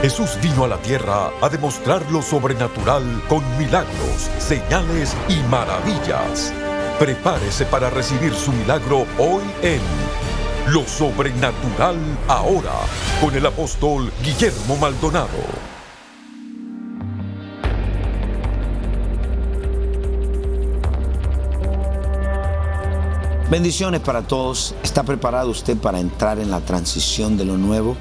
Jesús vino a la tierra a demostrar lo sobrenatural con milagros, señales y maravillas. Prepárese para recibir su milagro hoy en Lo Sobrenatural Ahora con el apóstol Guillermo Maldonado. Bendiciones para todos. ¿Está preparado usted para entrar en la transición de lo nuevo?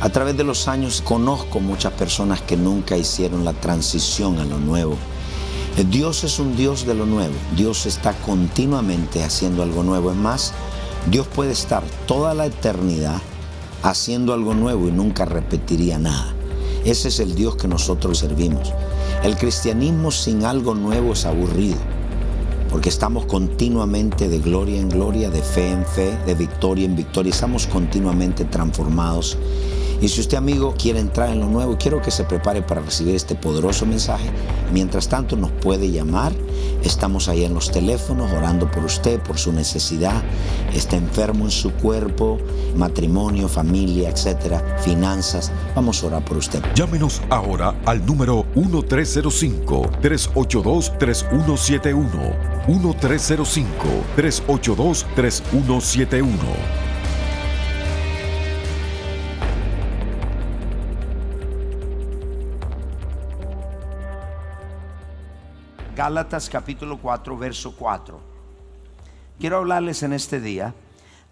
A través de los años conozco muchas personas que nunca hicieron la transición a lo nuevo. Dios es un Dios de lo nuevo. Dios está continuamente haciendo algo nuevo. Es más, Dios puede estar toda la eternidad haciendo algo nuevo y nunca repetiría nada. Ese es el Dios que nosotros servimos. El cristianismo sin algo nuevo es aburrido porque estamos continuamente de gloria en gloria, de fe en fe, de victoria en victoria, estamos continuamente transformados. Y si usted amigo quiere entrar en lo nuevo, quiero que se prepare para recibir este poderoso mensaje. Mientras tanto nos puede llamar, estamos ahí en los teléfonos orando por usted, por su necesidad, está enfermo en su cuerpo, matrimonio, familia, etcétera, finanzas. Vamos a orar por usted. Llámenos ahora al número 1305 382 3171 1-305-382-3171. Gálatas capítulo 4, verso 4. Quiero hablarles en este día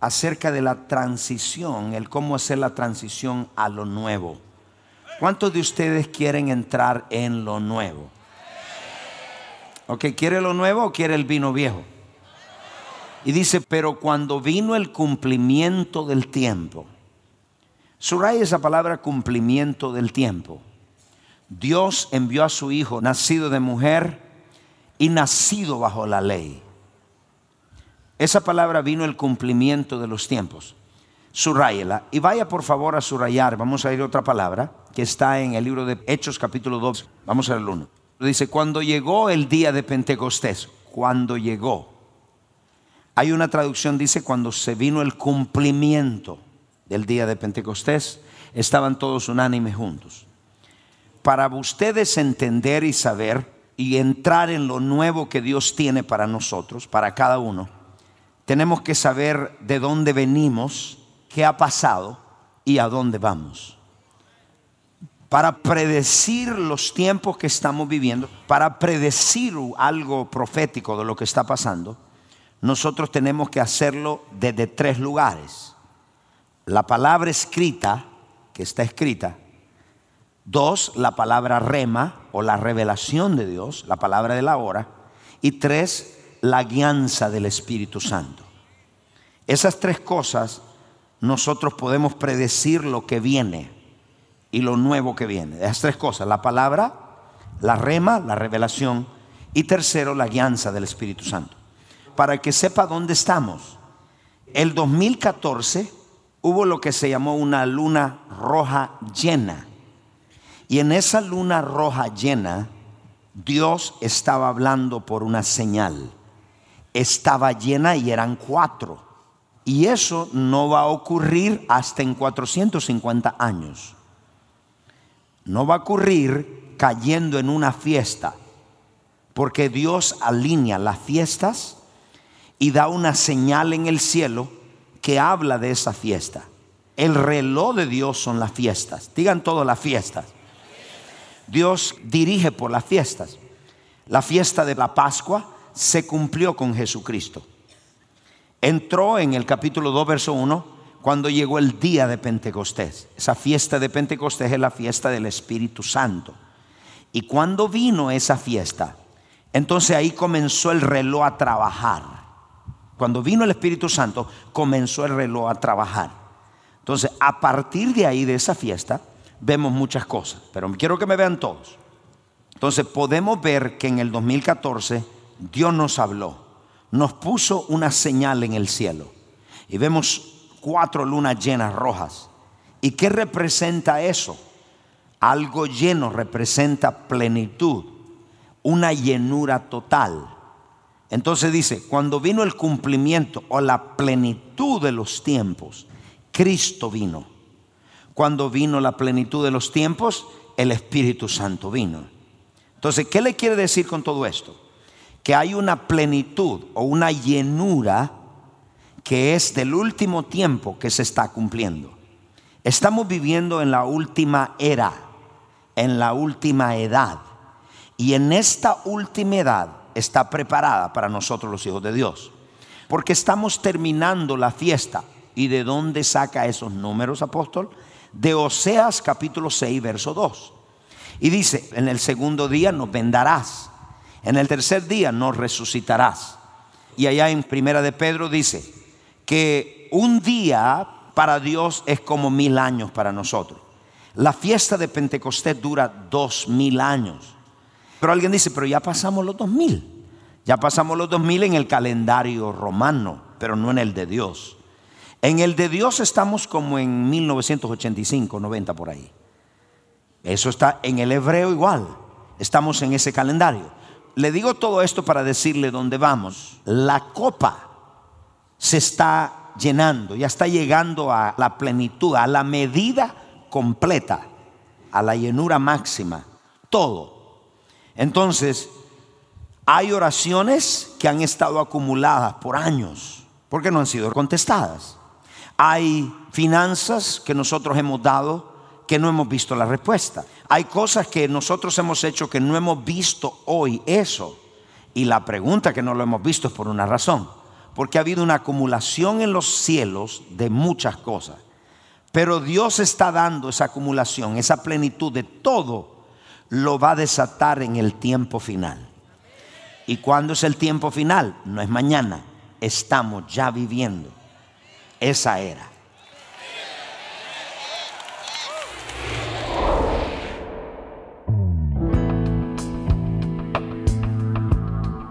acerca de la transición, el cómo hacer la transición a lo nuevo. ¿Cuántos de ustedes quieren entrar en lo nuevo? Ok, ¿quiere lo nuevo o quiere el vino viejo? Y dice, pero cuando vino el cumplimiento del tiempo, subraya esa palabra cumplimiento del tiempo. Dios envió a su Hijo, nacido de mujer y nacido bajo la ley. Esa palabra vino el cumplimiento de los tiempos. Subrayela. Y vaya por favor a subrayar. Vamos a ir a otra palabra que está en el libro de Hechos capítulo 2. Vamos a ver el 1. Dice, cuando llegó el día de Pentecostés, cuando llegó. Hay una traducción, dice, cuando se vino el cumplimiento del día de Pentecostés, estaban todos unánimes juntos. Para ustedes entender y saber y entrar en lo nuevo que Dios tiene para nosotros, para cada uno, tenemos que saber de dónde venimos, qué ha pasado y a dónde vamos para predecir los tiempos que estamos viviendo, para predecir algo profético de lo que está pasando, nosotros tenemos que hacerlo desde tres lugares. La palabra escrita, que está escrita. Dos, la palabra rema o la revelación de Dios, la palabra de la hora. Y tres, la guianza del Espíritu Santo. Esas tres cosas nosotros podemos predecir lo que viene y lo nuevo que viene. Esas tres cosas, la palabra, la rema, la revelación y tercero, la guianza del Espíritu Santo. Para que sepa dónde estamos. El 2014 hubo lo que se llamó una luna roja llena. Y en esa luna roja llena, Dios estaba hablando por una señal. Estaba llena y eran cuatro. Y eso no va a ocurrir hasta en 450 años no va a ocurrir cayendo en una fiesta, porque Dios alinea las fiestas y da una señal en el cielo que habla de esa fiesta. El reloj de Dios son las fiestas. Digan todas las fiestas. Dios dirige por las fiestas. La fiesta de la Pascua se cumplió con Jesucristo. Entró en el capítulo 2, verso 1 cuando llegó el día de Pentecostés. Esa fiesta de Pentecostés es la fiesta del Espíritu Santo. Y cuando vino esa fiesta, entonces ahí comenzó el reloj a trabajar. Cuando vino el Espíritu Santo, comenzó el reloj a trabajar. Entonces, a partir de ahí, de esa fiesta, vemos muchas cosas. Pero quiero que me vean todos. Entonces, podemos ver que en el 2014 Dios nos habló, nos puso una señal en el cielo. Y vemos cuatro lunas llenas rojas. ¿Y qué representa eso? Algo lleno representa plenitud, una llenura total. Entonces dice, cuando vino el cumplimiento o la plenitud de los tiempos, Cristo vino. Cuando vino la plenitud de los tiempos, el Espíritu Santo vino. Entonces, ¿qué le quiere decir con todo esto? Que hay una plenitud o una llenura que es del último tiempo que se está cumpliendo. Estamos viviendo en la última era, en la última edad. Y en esta última edad está preparada para nosotros los hijos de Dios. Porque estamos terminando la fiesta. ¿Y de dónde saca esos números, apóstol? De Oseas capítulo 6, verso 2. Y dice, en el segundo día nos vendarás, en el tercer día nos resucitarás. Y allá en Primera de Pedro dice que un día para Dios es como mil años para nosotros. La fiesta de Pentecostés dura dos mil años. Pero alguien dice, pero ya pasamos los dos mil. Ya pasamos los dos mil en el calendario romano, pero no en el de Dios. En el de Dios estamos como en 1985, 90 por ahí. Eso está en el hebreo igual. Estamos en ese calendario. Le digo todo esto para decirle dónde vamos. La copa se está llenando, ya está llegando a la plenitud, a la medida completa, a la llenura máxima. Todo. Entonces, hay oraciones que han estado acumuladas por años, porque no han sido contestadas. Hay finanzas que nosotros hemos dado que no hemos visto la respuesta. Hay cosas que nosotros hemos hecho que no hemos visto hoy eso. Y la pregunta que no lo hemos visto es por una razón. Porque ha habido una acumulación en los cielos de muchas cosas. Pero Dios está dando esa acumulación, esa plenitud de todo, lo va a desatar en el tiempo final. ¿Y cuándo es el tiempo final? No es mañana, estamos ya viviendo esa era.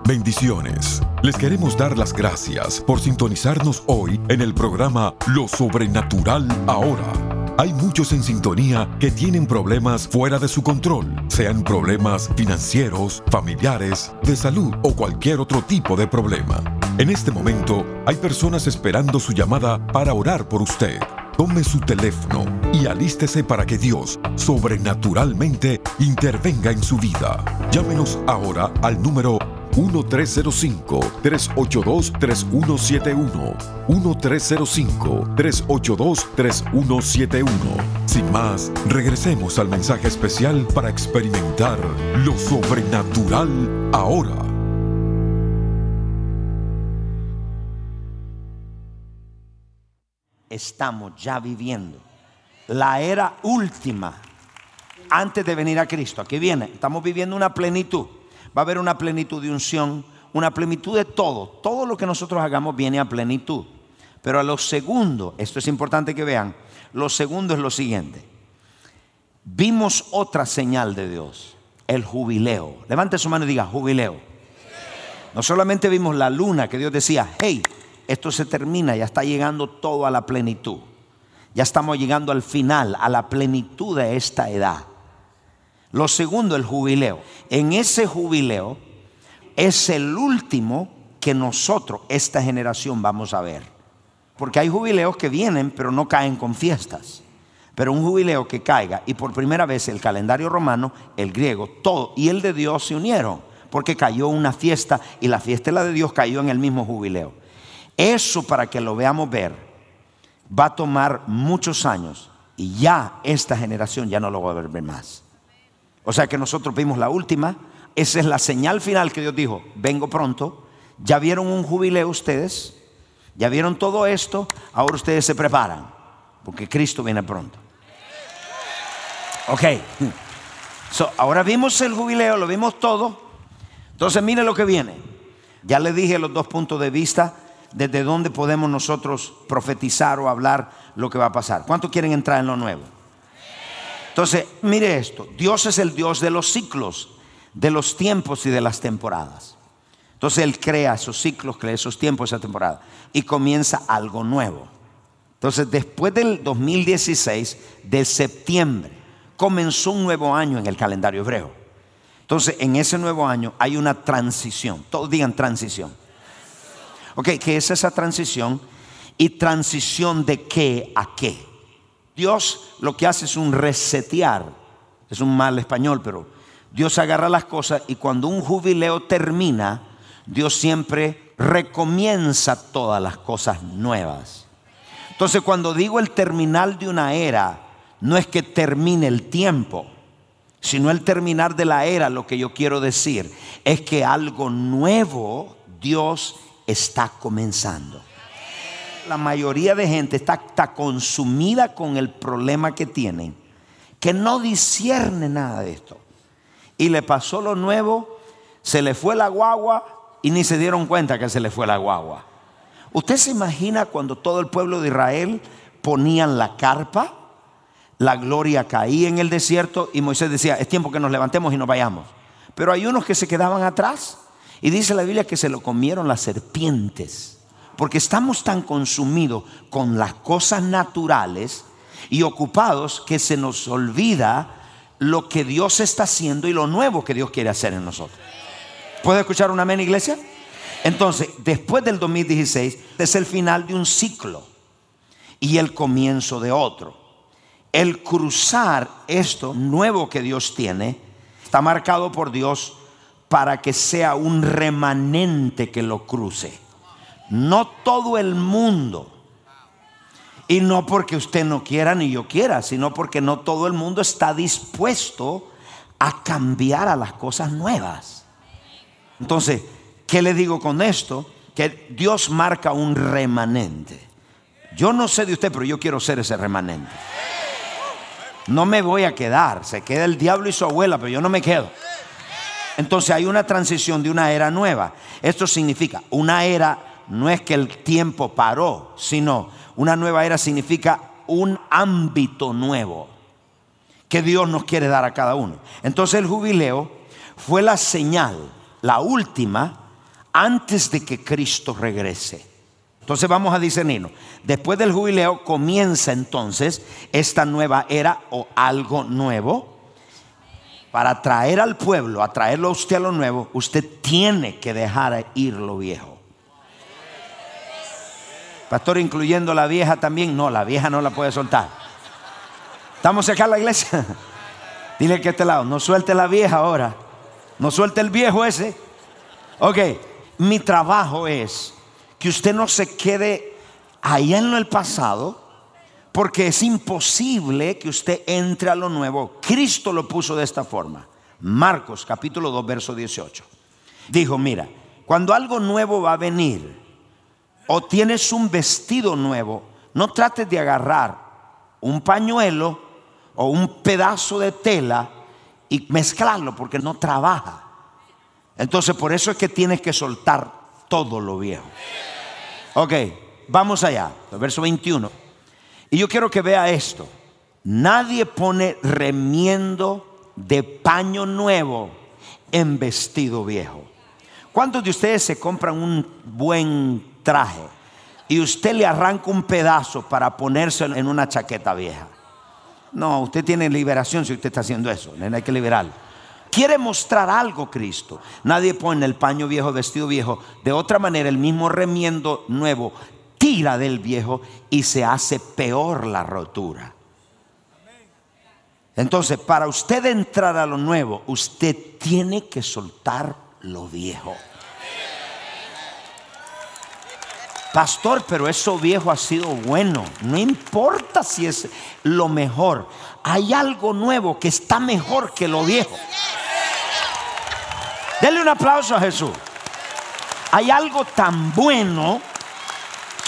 Bendiciones. Les queremos dar las gracias por sintonizarnos hoy en el programa Lo Sobrenatural Ahora. Hay muchos en sintonía que tienen problemas fuera de su control, sean problemas financieros, familiares, de salud o cualquier otro tipo de problema. En este momento hay personas esperando su llamada para orar por usted. Tome su teléfono y alístese para que Dios sobrenaturalmente intervenga en su vida. Llámenos ahora al número 1-305-382-3171. 1-305-382-3171. Sin más, regresemos al mensaje especial para experimentar lo sobrenatural ahora. Estamos ya viviendo la era última antes de venir a Cristo. Aquí viene, estamos viviendo una plenitud va a haber una plenitud de unción, una plenitud de todo. Todo lo que nosotros hagamos viene a plenitud. Pero a lo segundo, esto es importante que vean, lo segundo es lo siguiente. Vimos otra señal de Dios, el jubileo. Levante su mano y diga, jubileo. No solamente vimos la luna que Dios decía, hey, esto se termina, ya está llegando todo a la plenitud. Ya estamos llegando al final, a la plenitud de esta edad. Lo segundo, el jubileo. En ese jubileo es el último que nosotros, esta generación, vamos a ver. Porque hay jubileos que vienen, pero no caen con fiestas. Pero un jubileo que caiga, y por primera vez el calendario romano, el griego, todo, y el de Dios se unieron, porque cayó una fiesta, y la fiesta la de Dios cayó en el mismo jubileo. Eso para que lo veamos ver, va a tomar muchos años, y ya esta generación ya no lo va a ver más. O sea que nosotros vimos la última. Esa es la señal final que Dios dijo, vengo pronto. Ya vieron un jubileo ustedes. Ya vieron todo esto. Ahora ustedes se preparan. Porque Cristo viene pronto. Ok. ahora vimos el jubileo, lo vimos todo. Entonces mire lo que viene. Ya le dije los dos puntos de vista desde dónde podemos nosotros profetizar o hablar lo que va a pasar. ¿Cuántos quieren entrar en lo nuevo? Entonces, mire esto, Dios es el Dios de los ciclos, de los tiempos y de las temporadas. Entonces Él crea esos ciclos, crea esos tiempos, esa temporada, y comienza algo nuevo. Entonces, después del 2016, de septiembre, comenzó un nuevo año en el calendario hebreo. Entonces, en ese nuevo año hay una transición. Todos digan transición. Ok, ¿qué es esa transición? ¿Y transición de qué a qué? Dios lo que hace es un resetear. Es un mal español, pero Dios agarra las cosas y cuando un jubileo termina, Dios siempre recomienza todas las cosas nuevas. Entonces cuando digo el terminal de una era, no es que termine el tiempo, sino el terminar de la era, lo que yo quiero decir es que algo nuevo Dios está comenzando. La mayoría de gente está, consumida con el problema que tienen, que no discierne nada de esto. Y le pasó lo nuevo, se le fue la guagua y ni se dieron cuenta que se le fue la guagua. ¿Usted se imagina cuando todo el pueblo de Israel ponían la carpa? La gloria caía en el desierto y Moisés decía, es tiempo que nos levantemos y nos vayamos. Pero hay unos que se quedaban atrás y dice la Biblia que se lo comieron las serpientes. Porque estamos tan consumidos con las cosas naturales y ocupados que se nos olvida lo que Dios está haciendo y lo nuevo que Dios quiere hacer en nosotros. ¿Puede escuchar un amén, iglesia? Entonces, después del 2016 es el final de un ciclo y el comienzo de otro. El cruzar esto nuevo que Dios tiene está marcado por Dios para que sea un remanente que lo cruce. No todo el mundo. Y no porque usted no quiera ni yo quiera, sino porque no todo el mundo está dispuesto a cambiar a las cosas nuevas. Entonces, ¿qué le digo con esto? Que Dios marca un remanente. Yo no sé de usted, pero yo quiero ser ese remanente. No me voy a quedar. Se queda el diablo y su abuela, pero yo no me quedo. Entonces hay una transición de una era nueva. Esto significa, una era no es que el tiempo paró, sino una nueva era significa un ámbito nuevo que Dios nos quiere dar a cada uno. Entonces el jubileo fue la señal, la última, antes de que Cristo regrese. Entonces vamos a discernirnos. Después del jubileo comienza entonces esta nueva era o algo nuevo para traer al pueblo, a traerlo a usted a lo nuevo, usted tiene que dejar ir lo viejo. Pastor, incluyendo la vieja también. No, la vieja no la puede soltar. ¿Estamos acá en la iglesia? Dile que este lado, no suelte la vieja ahora. No suelte el viejo ese. Ok, mi trabajo es que usted no se quede allá en el pasado porque es imposible que usted entre a lo nuevo. Cristo lo puso de esta forma. Marcos capítulo 2, verso 18. Dijo, mira, cuando algo nuevo va a venir, o tienes un vestido nuevo, no trates de agarrar un pañuelo o un pedazo de tela y mezclarlo porque no trabaja. Entonces por eso es que tienes que soltar todo lo viejo. Ok, vamos allá, verso 21. Y yo quiero que vea esto. Nadie pone remiendo de paño nuevo en vestido viejo. ¿Cuántos de ustedes se compran un buen traje y usted le arranca un pedazo para ponérselo en una chaqueta vieja? No, usted tiene liberación si usted está haciendo eso. Hay que liberarlo. Quiere mostrar algo Cristo. Nadie pone el paño viejo, vestido viejo. De otra manera, el mismo remiendo nuevo tira del viejo y se hace peor la rotura. Entonces, para usted entrar a lo nuevo, usted tiene que soltar lo viejo. Pastor, pero eso viejo ha sido bueno. No importa si es lo mejor. Hay algo nuevo que está mejor que lo viejo. Denle un aplauso a Jesús. Hay algo tan bueno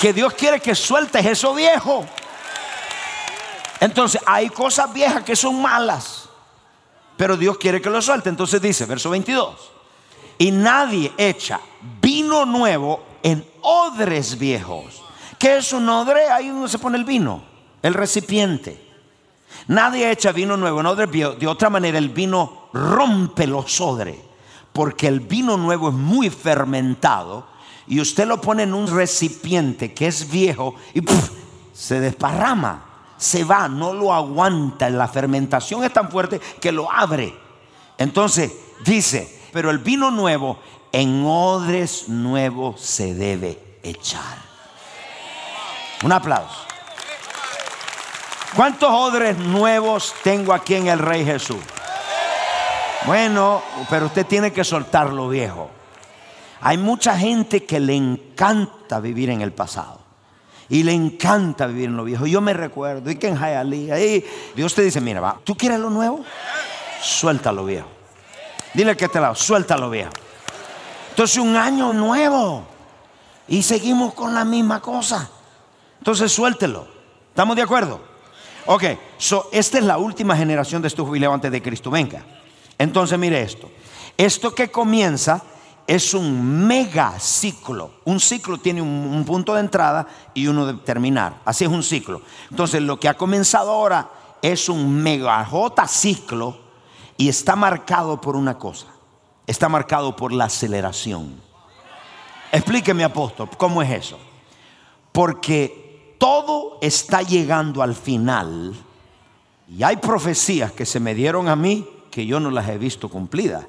que Dios quiere que sueltes eso viejo. Entonces hay cosas viejas que son malas, pero Dios quiere que lo suelte. Entonces dice, verso 22, y nadie echa vino nuevo en odres viejos. ¿Qué es un odre? Ahí donde se pone el vino, el recipiente. Nadie echa vino nuevo en odres viejos. De otra manera, el vino rompe los odres, porque el vino nuevo es muy fermentado y usted lo pone en un recipiente que es viejo y se desparrama, se va, no lo aguanta. La fermentación es tan fuerte que lo abre. Entonces dice, pero el vino nuevo en odres nuevos se debe echar. Un aplauso. ¿Cuántos odres nuevos tengo aquí en el Rey Jesús? Bueno, pero usted tiene que soltar lo viejo. Hay mucha gente que le encanta vivir en el pasado. Y le encanta vivir en lo viejo. Yo me recuerdo, y que en Hialeah, Dios te dice, mira, va, ¿tú quieres lo nuevo? Suelta lo viejo. Dile que te lado, suelta lo viejo. Entonces un año nuevo. Y seguimos con la misma cosa. Entonces suéltelo. ¿Estamos de acuerdo? Ok, so, esta es la última generación de este jubileo antes de Cristo venga. Entonces mire esto. Esto que comienza es un mega ciclo. Un ciclo tiene un, punto de entrada y uno de terminar. Así es un ciclo. Entonces lo que ha comenzado ahora es un mega J ciclo y está marcado por una cosa. Está marcado por la aceleración. Explíqueme apóstol, ¿cómo es eso? Porque todo está llegando al final y hay profecías que se me dieron a mí que yo no las he visto cumplidas.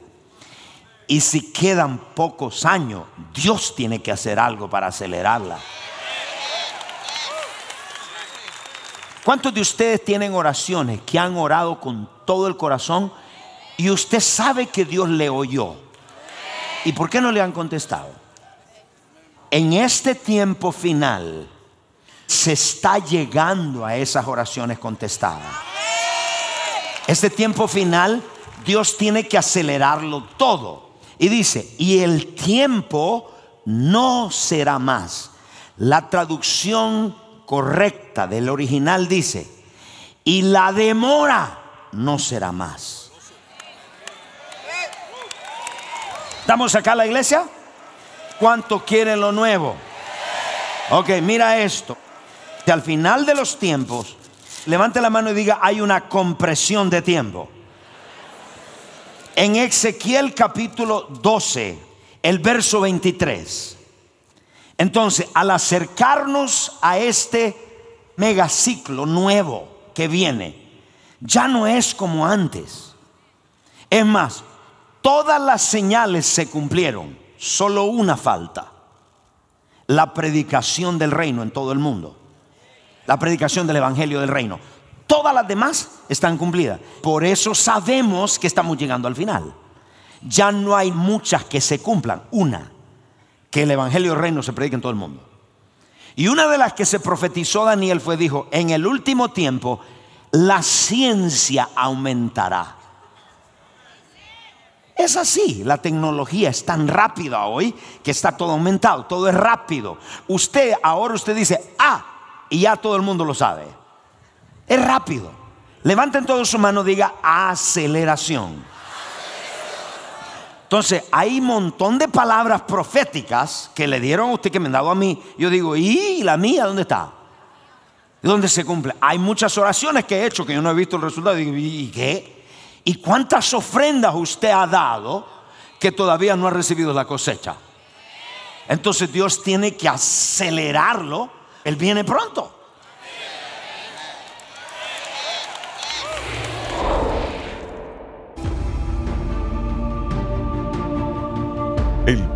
Y si quedan pocos años, Dios tiene que hacer algo para acelerarla. ¿Cuántos de ustedes tienen oraciones que han orado con todo el corazón y usted sabe que Dios le oyó? ¿Y por qué no le han contestado? En este tiempo final se está llegando a esas oraciones contestadas. Este tiempo final Dios tiene que acelerarlo todo. Y dice, y el tiempo no será más. La traducción correcta del original dice, y la demora no será más. ¿Estamos acá en la iglesia? ¿Cuánto quieren lo nuevo? Ok, mira esto. al final de los tiempos, levante la mano y diga, hay una compresión de tiempo en Ezequiel capítulo 12, el verso 23. Entonces, al acercarnos a este megaciclo nuevo que viene, ya no es como antes. Es más, todas las señales se cumplieron, solo una falta. La predicación del reino en todo el mundo. La predicación del Evangelio del reino. Todas las demás están cumplidas. Por eso sabemos que estamos llegando al final. Ya no hay muchas que se cumplan. Una, que el Evangelio Reino se predique en todo el mundo. Y una de las que se profetizó Daniel fue, dijo, en el último tiempo la ciencia aumentará. Es así, la tecnología es tan rápida hoy que está todo aumentado, todo es rápido. Usted ahora usted dice, ah, y ya todo el mundo lo sabe. Es rápido. Levanten todos su mano, diga aceleración. Entonces, hay un montón de palabras proféticas que le dieron a usted que me han dado a mí. Yo digo, ¿y la mía dónde está? ¿Dónde se cumple? Hay muchas oraciones que he hecho que yo no he visto el resultado. ¿y qué? ¿Y cuántas ofrendas usted ha dado que todavía no ha recibido la cosecha? Entonces Dios tiene que acelerarlo. Él viene pronto. El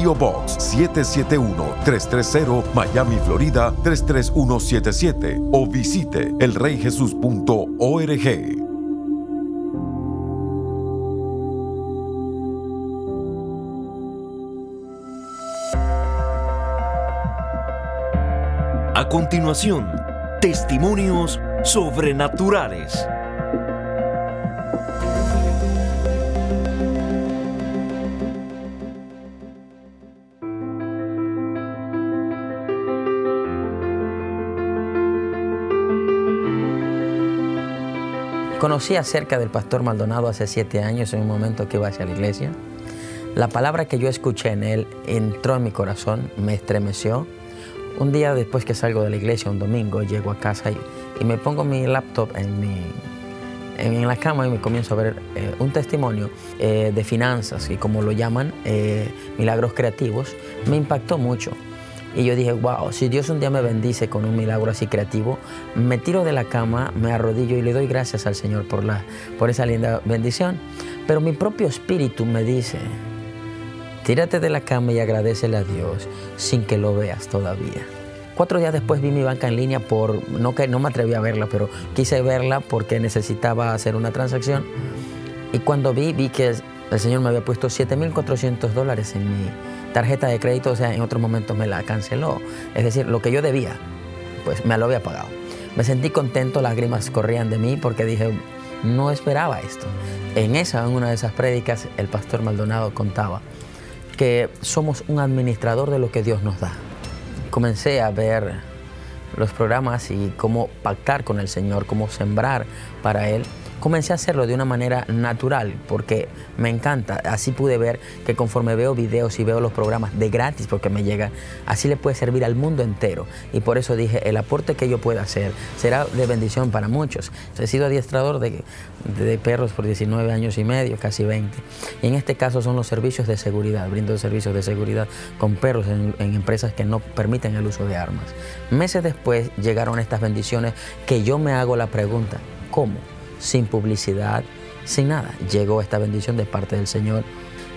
Pio Box 771-330 Miami, Florida 33177 o visite elreyjesus.org. A continuación, testimonios sobrenaturales. Conocí acerca del pastor Maldonado hace siete años en un momento que iba hacia la iglesia. La palabra que yo escuché en él entró en mi corazón, me estremeció. Un día después que salgo de la iglesia, un domingo, llego a casa y, me pongo mi laptop en, mi, en, la cama y me comienzo a ver eh, un testimonio eh, de finanzas y como lo llaman, eh, milagros creativos. Me impactó mucho. Y yo dije, wow, si Dios un día me bendice con un milagro así creativo, me tiro de la cama, me arrodillo y le doy gracias al Señor por, la, por esa linda bendición. Pero mi propio espíritu me dice, tírate de la cama y agradecele a Dios sin que lo veas todavía. Cuatro días después vi mi banca en línea por, no que no me atreví a verla, pero quise verla porque necesitaba hacer una transacción. Y cuando vi, vi que el Señor me había puesto 7.400 dólares en mi tarjeta de crédito, o sea, en otro momento me la canceló. Es decir, lo que yo debía, pues me lo había pagado. Me sentí contento, lágrimas corrían de mí porque dije, no esperaba esto. En esa, en una de esas prédicas, el pastor Maldonado contaba que somos un administrador de lo que Dios nos da. Comencé a ver los programas y cómo pactar con el Señor, cómo sembrar para Él comencé a hacerlo de una manera natural porque me encanta. Así pude ver que conforme veo videos y veo los programas de gratis porque me llegan, así le puede servir al mundo entero. Y por eso dije, el aporte que yo pueda hacer será de bendición para muchos. He sido adiestrador de, perros por 19 años y medio, casi 20. Y en este caso son los servicios de seguridad. Brindo servicios de seguridad con perros en, en empresas que no permiten el uso de armas. Meses después llegaron estas bendiciones que yo me hago la pregunta, ¿cómo? Sin publicidad, sin nada. Llegó esta bendición de parte del Señor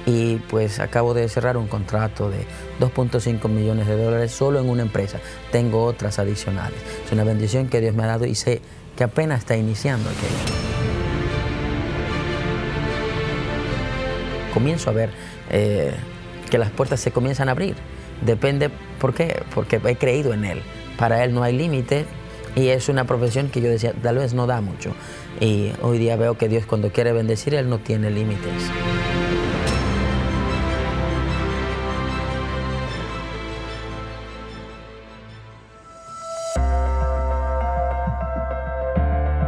y pues acabo de cerrar un contrato de 2.5 millones de dólares solo en una empresa. Tengo otras adicionales. Es una bendición que Dios me ha dado y sé que apenas está iniciando aquello. Comienzo a ver eh, que las puertas se comienzan a abrir. Depende, ¿por qué? Porque he creído en Él. Para Él no hay límite y es una profesión que yo decía, tal vez no da mucho. Y hoy día veo que Dios cuando quiere bendecir, Él no tiene límites.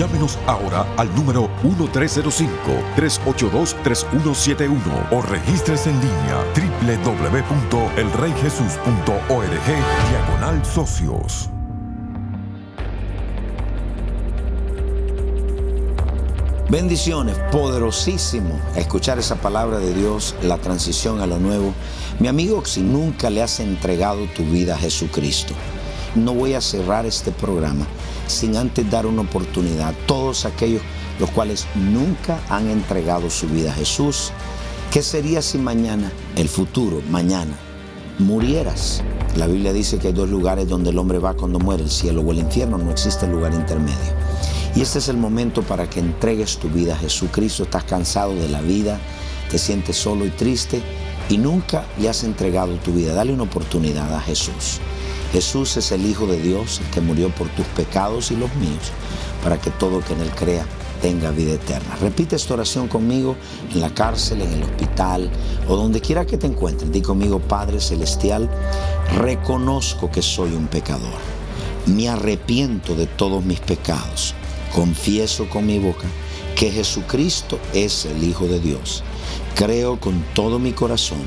Llámenos ahora al número 1305-382-3171 o regístrese en línea www.elreyjesus.org diagonal socios. Bendiciones, poderosísimo escuchar esa palabra de Dios, la transición a lo nuevo. Mi amigo, si nunca le has entregado tu vida a Jesucristo, no voy a cerrar este programa sin antes dar una oportunidad a todos aquellos los cuales nunca han entregado su vida a Jesús. ¿Qué sería si mañana, el futuro, mañana, murieras? La Biblia dice que hay dos lugares donde el hombre va cuando muere, el cielo o el infierno, no existe lugar intermedio. Y este es el momento para que entregues tu vida a Jesucristo. Estás cansado de la vida, te sientes solo y triste y nunca le has entregado tu vida. Dale una oportunidad a Jesús. Jesús es el Hijo de Dios, el que murió por tus pecados y los míos, para que todo que en Él crea tenga vida eterna. Repite esta oración conmigo en la cárcel, en el hospital o donde quiera que te encuentres. Di conmigo, Padre Celestial, reconozco que soy un pecador. Me arrepiento de todos mis pecados. Confieso con mi boca que Jesucristo es el Hijo de Dios. Creo con todo mi corazón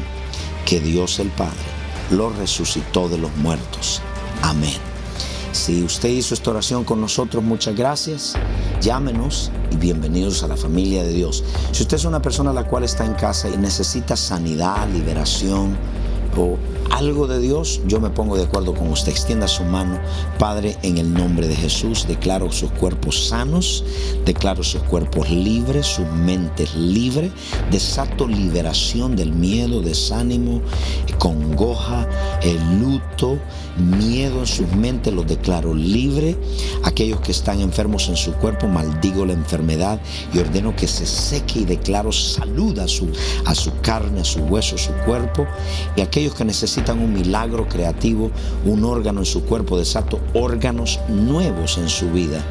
que Dios el Padre lo resucitó de los muertos. Amén. Si usted hizo esta oración con nosotros, muchas gracias. Llámenos y bienvenidos a la familia de Dios. Si usted es una persona a la cual está en casa y necesita sanidad, liberación o algo de Dios, yo me pongo de acuerdo con usted. Extienda su mano. Padre, en el nombre de Jesús, declaro sus cuerpos sanos, declaro sus cuerpos libres, sus mentes libres. Desato liberación del miedo, desánimo, congoja, el luto, miedo en sus mentes, los declaro libre. Aquellos que están enfermos en su cuerpo, maldigo la enfermedad y ordeno que se seque y declaro salud a su, a su carne, a su hueso, a su cuerpo. Y aquellos que necesitan un milagro creativo, un órgano en su cuerpo, desato órganos nuevos en su vida.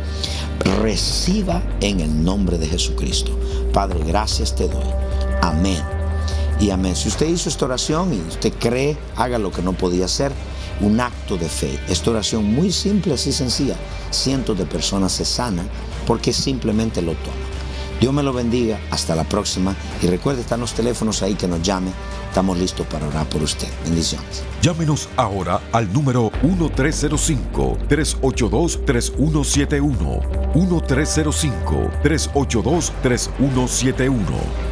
Reciba en el nombre de Jesucristo. Padre, gracias te doy. Amén. Y amén. Si usted hizo esta oración y usted cree, haga lo que no podía hacer, un acto de fe. Esta oración muy simple, así sencilla. Cientos de personas se sanan porque simplemente lo toman. Dios me lo bendiga. Hasta la próxima. Y recuerde, están los teléfonos ahí que nos llame. Estamos listos para orar por usted. Bendiciones. Llámenos ahora al número 1305-382-3171. 1305-382-3171.